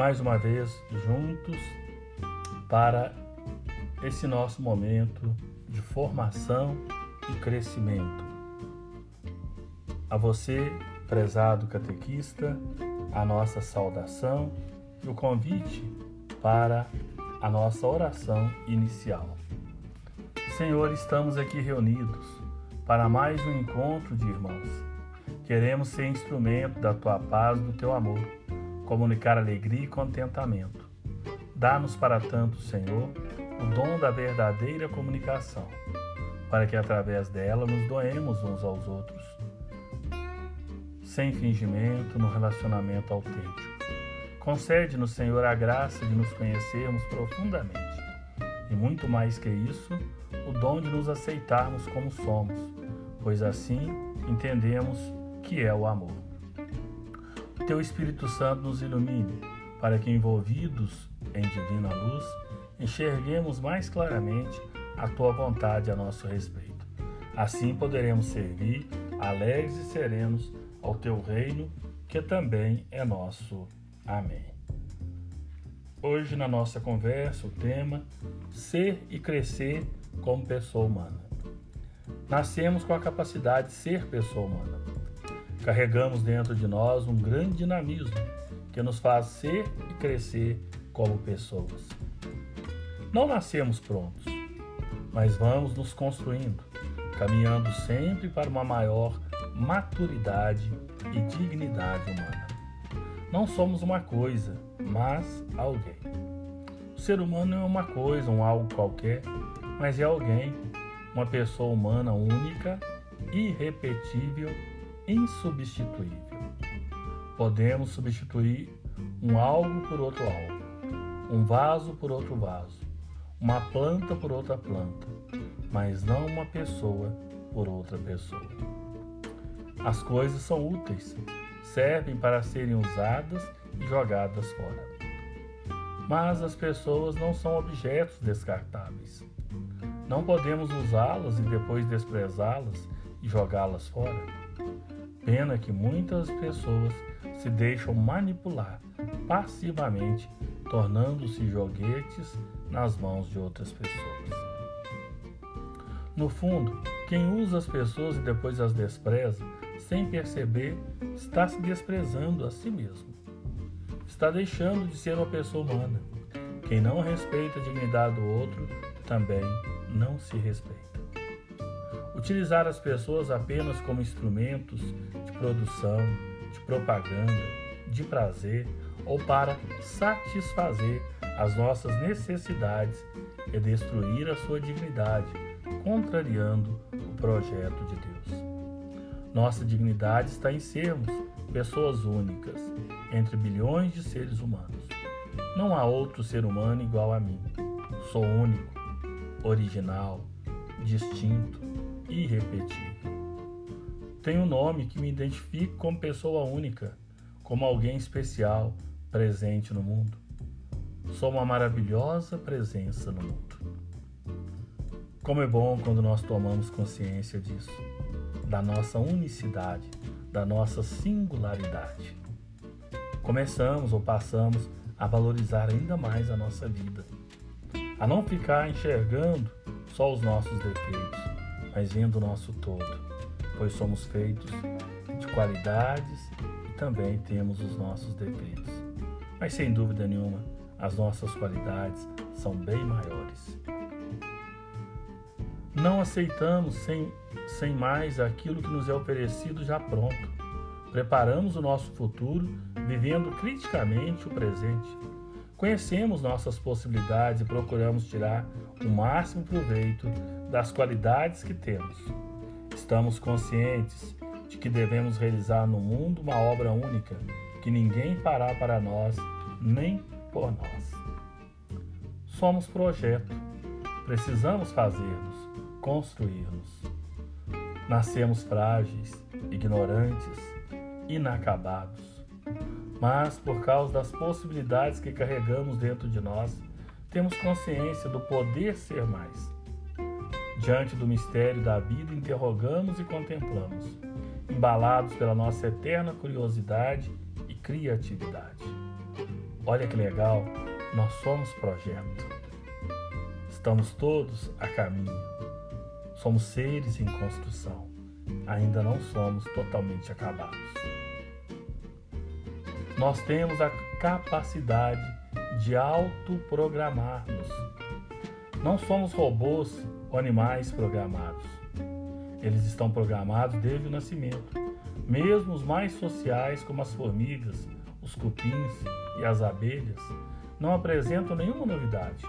mais uma vez juntos para esse nosso momento de formação e crescimento. A você, prezado catequista, a nossa saudação e o convite para a nossa oração inicial. Senhor, estamos aqui reunidos para mais um encontro de irmãos. Queremos ser instrumento da tua paz, do teu amor, comunicar alegria e contentamento. Dá-nos para tanto, Senhor, o dom da verdadeira comunicação, para que através dela nos doemos uns aos outros, sem fingimento, no relacionamento autêntico. Concede-nos, Senhor, a graça de nos conhecermos profundamente e muito mais que isso, o dom de nos aceitarmos como somos, pois assim entendemos que é o amor. Teu Espírito Santo nos ilumine, para que, envolvidos em divina luz, enxerguemos mais claramente a tua vontade a nosso respeito. Assim poderemos servir alegres e serenos ao teu reino, que também é nosso. Amém. Hoje, na nossa conversa, o tema Ser e Crescer como Pessoa Humana. Nascemos com a capacidade de ser pessoa humana. Carregamos dentro de nós um grande dinamismo que nos faz ser e crescer como pessoas. Não nascemos prontos, mas vamos nos construindo, caminhando sempre para uma maior maturidade e dignidade humana. Não somos uma coisa, mas alguém. O ser humano não é uma coisa, um algo qualquer, mas é alguém, uma pessoa humana única, irrepetível, insubstituível. Podemos substituir um algo por outro algo, um vaso por outro vaso, uma planta por outra planta, mas não uma pessoa por outra pessoa. As coisas são úteis, servem para serem usadas e jogadas fora. Mas as pessoas não são objetos descartáveis. Não podemos usá-las e depois desprezá-las e jogá-las fora. Pena que muitas pessoas se deixam manipular passivamente, tornando-se joguetes nas mãos de outras pessoas. No fundo, quem usa as pessoas e depois as despreza sem perceber, está se desprezando a si mesmo. Está deixando de ser uma pessoa humana. Quem não respeita a dignidade do outro também não se respeita. Utilizar as pessoas apenas como instrumentos de produção, de propaganda, de prazer ou para satisfazer as nossas necessidades é destruir a sua dignidade, contrariando o projeto de Deus. Nossa dignidade está em sermos pessoas únicas entre bilhões de seres humanos. Não há outro ser humano igual a mim. Sou único, original, distinto, irrepetível. Tenho um nome que me identifica como pessoa única, como alguém especial presente no mundo. Sou uma maravilhosa presença no mundo. Como é bom quando nós tomamos consciência disso da nossa unicidade, da nossa singularidade. Começamos ou passamos a valorizar ainda mais a nossa vida, a não ficar enxergando só os nossos defeitos, mas vendo o nosso todo, pois somos feitos de qualidades e também temos os nossos defeitos. Mas sem dúvida nenhuma, as nossas qualidades são bem maiores. Não aceitamos sem, sem mais aquilo que nos é oferecido já pronto. Preparamos o nosso futuro vivendo criticamente o presente. Conhecemos nossas possibilidades e procuramos tirar o máximo proveito das qualidades que temos. Estamos conscientes de que devemos realizar no mundo uma obra única, que ninguém fará para nós, nem por nós. Somos projeto, precisamos fazê-los construir-nos. Nascemos frágeis, ignorantes, inacabados, mas por causa das possibilidades que carregamos dentro de nós, temos consciência do poder ser mais. Diante do mistério da vida, interrogamos e contemplamos, embalados pela nossa eterna curiosidade e criatividade. Olha que legal, nós somos projeto. Estamos todos a caminho. Somos seres em construção. Ainda não somos totalmente acabados. Nós temos a capacidade de autoprogramar-nos. Não somos robôs animais programados. Eles estão programados desde o nascimento. Mesmo os mais sociais, como as formigas, os cupins e as abelhas, não apresentam nenhuma novidade.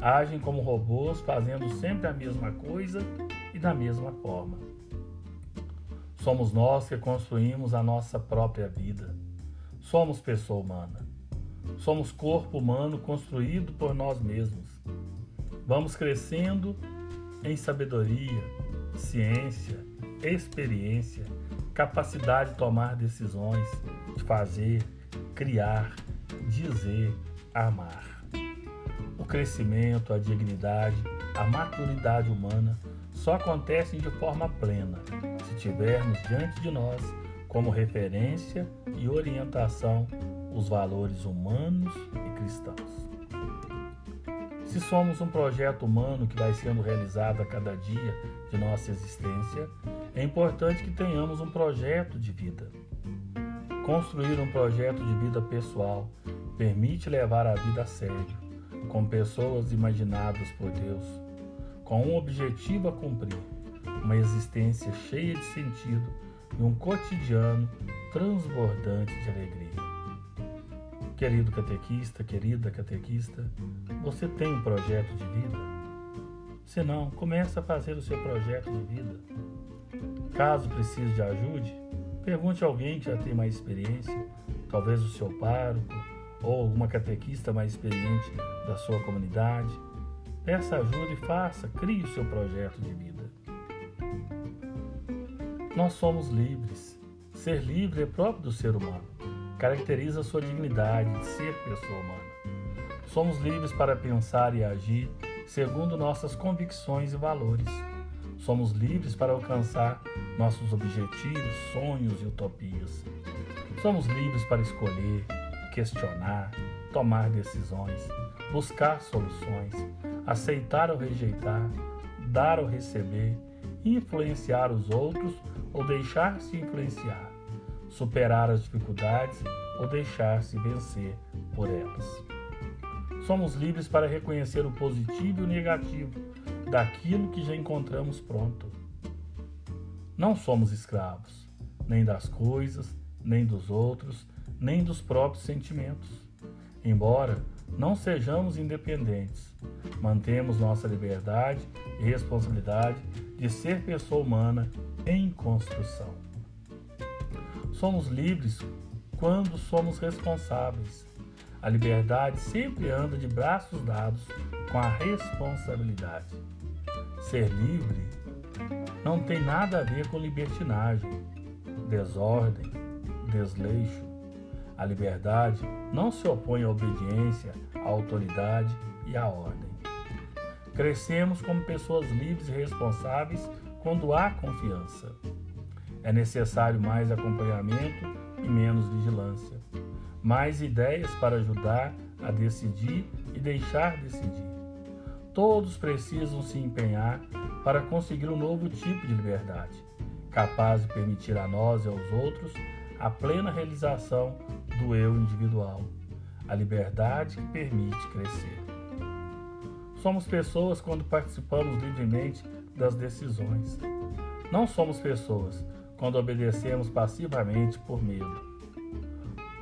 Agem como robôs, fazendo sempre a mesma coisa e da mesma forma. Somos nós que construímos a nossa própria vida. Somos pessoa humana. Somos corpo humano construído por nós mesmos. Vamos crescendo em sabedoria, ciência, experiência, capacidade de tomar decisões, de fazer, criar, dizer, amar. O crescimento, a dignidade, a maturidade humana só acontecem de forma plena se tivermos diante de nós, como referência e orientação, os valores humanos e cristãos. Se somos um projeto humano que vai sendo realizado a cada dia de nossa existência, é importante que tenhamos um projeto de vida. Construir um projeto de vida pessoal permite levar a vida a sério, com pessoas imaginadas por Deus, com um objetivo a cumprir, uma existência cheia de sentido e um cotidiano transbordante de alegria. Querido catequista, querida catequista, você tem um projeto de vida? Se não, comece a fazer o seu projeto de vida. Caso precise de ajuda, pergunte a alguém que já tem mais experiência, talvez o seu pároco ou alguma catequista mais experiente da sua comunidade. Peça ajuda e faça, crie o seu projeto de vida. Nós somos livres. Ser livre é próprio do ser humano. Caracteriza sua dignidade de ser pessoa humana. Somos livres para pensar e agir segundo nossas convicções e valores. Somos livres para alcançar nossos objetivos, sonhos e utopias. Somos livres para escolher, questionar, tomar decisões, buscar soluções, aceitar ou rejeitar, dar ou receber, influenciar os outros ou deixar-se influenciar, superar as dificuldades ou deixar-se vencer por elas. Somos livres para reconhecer o positivo e o negativo daquilo que já encontramos pronto. Não somos escravos, nem das coisas, nem dos outros, nem dos próprios sentimentos. Embora não sejamos independentes, mantemos nossa liberdade e responsabilidade de ser pessoa humana em construção. Somos livres quando somos responsáveis. A liberdade sempre anda de braços dados com a responsabilidade. Ser livre não tem nada a ver com libertinagem, desordem, desleixo. A liberdade não se opõe à obediência, à autoridade e à ordem. Crescemos como pessoas livres e responsáveis quando há confiança. É necessário mais acompanhamento e menos vigilância, mais ideias para ajudar a decidir e deixar decidir. Todos precisam se empenhar para conseguir um novo tipo de liberdade, capaz de permitir a nós e aos outros a plena realização do eu individual, a liberdade que permite crescer. Somos pessoas quando participamos livremente das decisões. Não somos pessoas quando obedecemos passivamente por medo.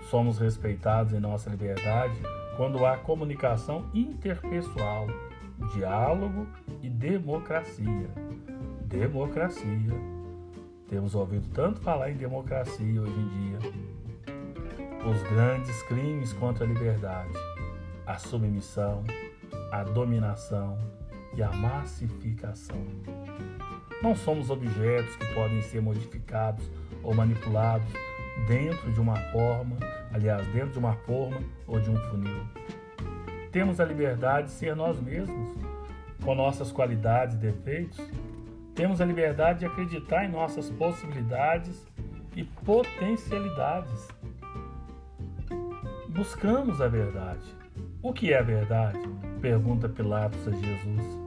Somos respeitados em nossa liberdade quando há comunicação interpessoal, diálogo e democracia. Democracia temos ouvido tanto falar em democracia hoje em dia. Os grandes crimes contra a liberdade, a submissão, a dominação e a massificação. Não somos objetos que podem ser modificados ou manipulados dentro de uma forma, aliás, dentro de uma forma ou de um funil. Temos a liberdade de ser nós mesmos, com nossas qualidades e defeitos, temos a liberdade de acreditar em nossas possibilidades e potencialidades. buscamos a verdade. O que é a verdade? Pergunta Pilatos a Jesus.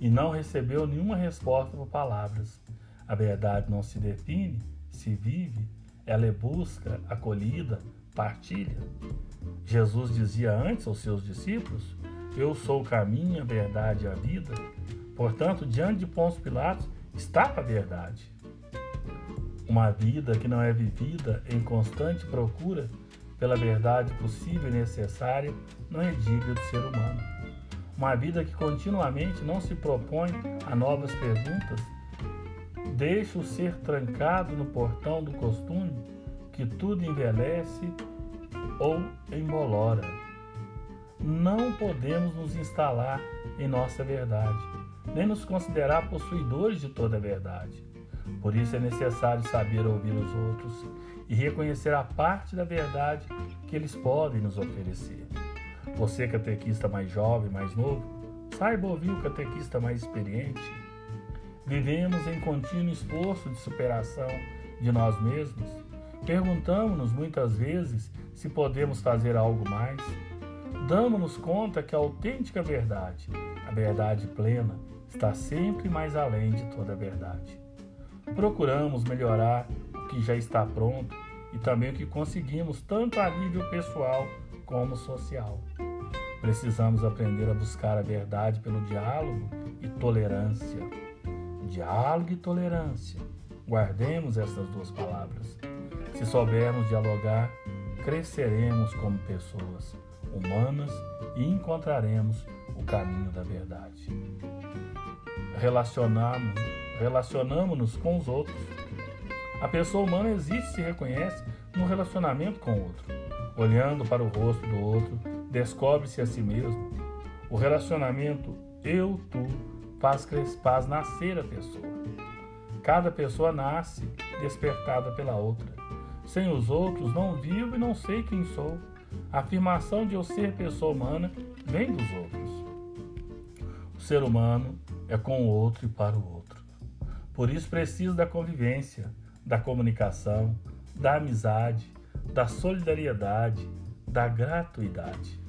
E não recebeu nenhuma resposta por palavras. A verdade não se define, se vive, ela é busca, acolhida, partilha. Jesus dizia antes aos seus discípulos: Eu sou o caminho, a verdade e a vida. Portanto, diante de Pôncio Pilatos estava a verdade. Uma vida que não é vivida em constante procura pela verdade possível e necessária não é digna do ser humano. Uma vida que continuamente não se propõe a novas perguntas deixa o ser trancado no portão do costume que tudo envelhece ou embolora. Não podemos nos instalar em nossa verdade, nem nos considerar possuidores de toda a verdade. Por isso é necessário saber ouvir os outros e reconhecer a parte da verdade que eles podem nos oferecer. Você, catequista mais jovem, mais novo, saiba ouvir o catequista mais experiente. Vivemos em contínuo esforço de superação de nós mesmos. Perguntamos-nos muitas vezes se podemos fazer algo mais. Damos-nos conta que a autêntica verdade, a verdade plena, está sempre mais além de toda a verdade. Procuramos melhorar o que já está pronto e também o que conseguimos, tanto a nível pessoal como social. Precisamos aprender a buscar a verdade pelo diálogo e tolerância. Diálogo e tolerância. Guardemos essas duas palavras. Se soubermos dialogar, cresceremos como pessoas humanas e encontraremos o caminho da verdade. Relacionamos, relacionamos-nos com os outros a pessoa humana existe e se reconhece no relacionamento com o outro. Olhando para o rosto do outro, descobre-se a si mesmo. O relacionamento eu-tu faz, faz nascer a pessoa. Cada pessoa nasce despertada pela outra. Sem os outros, não vivo e não sei quem sou. A afirmação de eu ser pessoa humana vem dos outros. O ser humano é com o outro e para o outro. Por isso precisa da convivência, da comunicação, da amizade, da solidariedade, da gratuidade.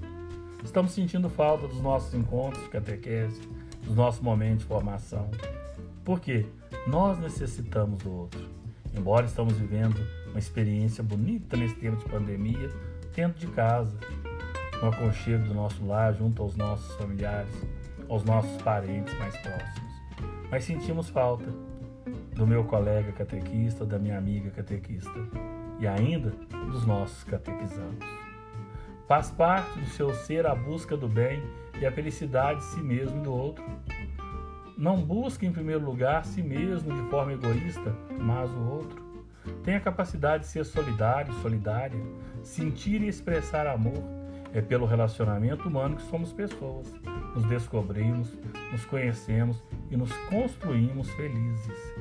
Estamos sentindo falta dos nossos encontros de catequese, dos nossos momentos de formação. Porque nós necessitamos do outro. Embora estamos vivendo uma experiência bonita nesse tempo de pandemia, dentro de casa, no aconchego do nosso lar, junto aos nossos familiares, aos nossos parentes mais próximos. Mas sentimos falta do meu colega catequista, da minha amiga catequista e ainda dos nossos catequizandos. Faz parte do seu ser a busca do bem e a felicidade de si mesmo e do outro. Não busque em primeiro lugar si mesmo de forma egoísta, mas o outro. Tenha a capacidade de ser solidário, solidária, sentir e expressar amor. É pelo relacionamento humano que somos pessoas. Nos descobrimos, nos conhecemos e nos construímos felizes.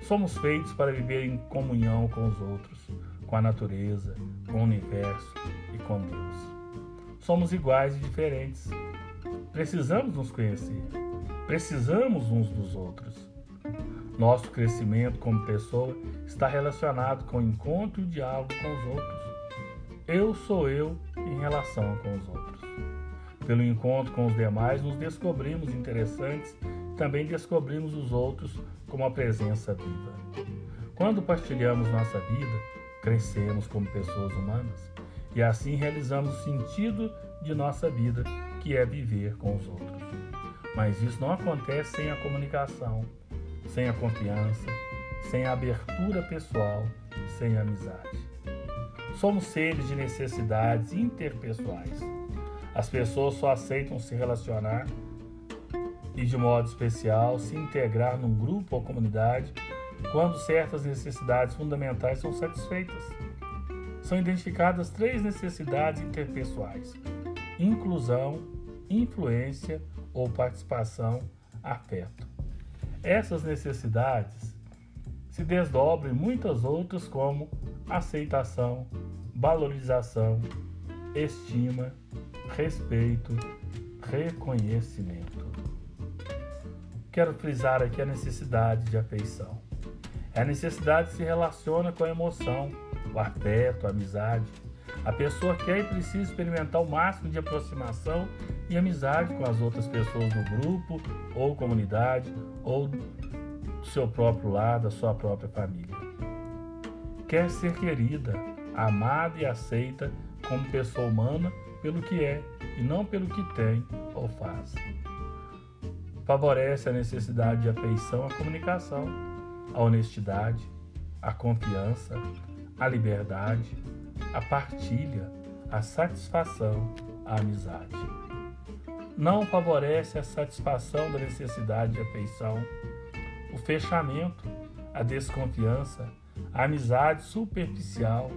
Somos feitos para viver em comunhão com os outros, com a natureza, com o universo com Deus. Somos iguais e diferentes. Precisamos nos conhecer. Precisamos uns dos outros. Nosso crescimento como pessoa está relacionado com o encontro e o diálogo com os outros. Eu sou eu em relação com os outros. Pelo encontro com os demais, nos descobrimos interessantes também descobrimos os outros como a presença viva. Quando partilhamos nossa vida, crescemos como pessoas humanas e assim realizamos o sentido de nossa vida, que é viver com os outros. Mas isso não acontece sem a comunicação, sem a confiança, sem a abertura pessoal, sem a amizade. Somos seres de necessidades interpessoais. As pessoas só aceitam se relacionar e, de modo especial, se integrar num grupo ou comunidade quando certas necessidades fundamentais são satisfeitas. São identificadas três necessidades interpessoais: inclusão, influência ou participação, afeto. Essas necessidades se desdobram em muitas outras, como aceitação, valorização, estima, respeito, reconhecimento quero frisar aqui a necessidade de afeição. A necessidade se relaciona com a emoção, o afeto, a amizade. A pessoa quer e precisa experimentar o máximo de aproximação e amizade com as outras pessoas do grupo ou comunidade ou do seu próprio lar, da sua própria família. Quer ser querida, amada e aceita como pessoa humana pelo que é e não pelo que tem ou faz. Favorece a necessidade de afeição à comunicação, a honestidade, a confiança, a liberdade, a partilha, a satisfação, a amizade. Não favorece a satisfação da necessidade de afeição, o fechamento, a desconfiança, a amizade superficial,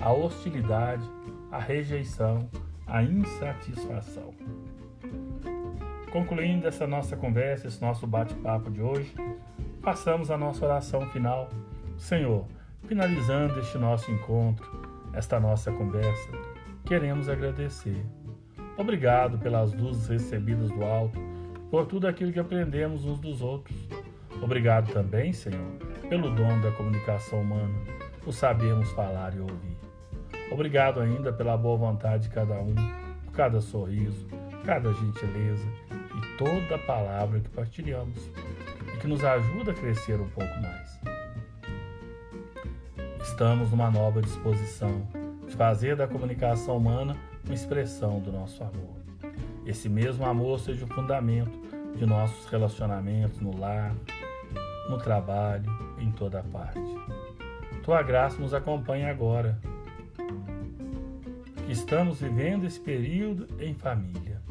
a hostilidade, a rejeição, a insatisfação. Concluindo essa nossa conversa, esse nosso bate-papo de hoje, passamos a nossa oração final. Senhor, finalizando este nosso encontro, esta nossa conversa, queremos agradecer. Obrigado pelas luzes recebidas do alto, por tudo aquilo que aprendemos uns dos outros. Obrigado também, Senhor, pelo dom da comunicação humana, por sabermos falar e ouvir. Obrigado ainda pela boa vontade de cada um, por cada sorriso, cada gentileza e toda palavra que partilhamos e que nos ajuda a crescer um pouco mais. Estamos numa nova disposição de fazer da comunicação humana uma expressão do nosso amor. Esse mesmo amor seja o fundamento de nossos relacionamentos no lar, no trabalho, em toda parte. Tua graça nos acompanha agora, que estamos vivendo esse período em família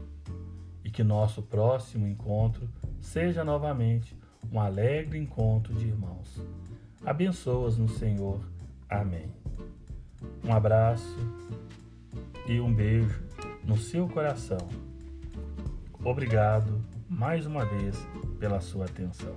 e que nosso próximo encontro seja novamente um alegre encontro de irmãos. Abençoas no Senhor. Amém. Um abraço e um beijo no seu coração. Obrigado mais uma vez pela sua atenção.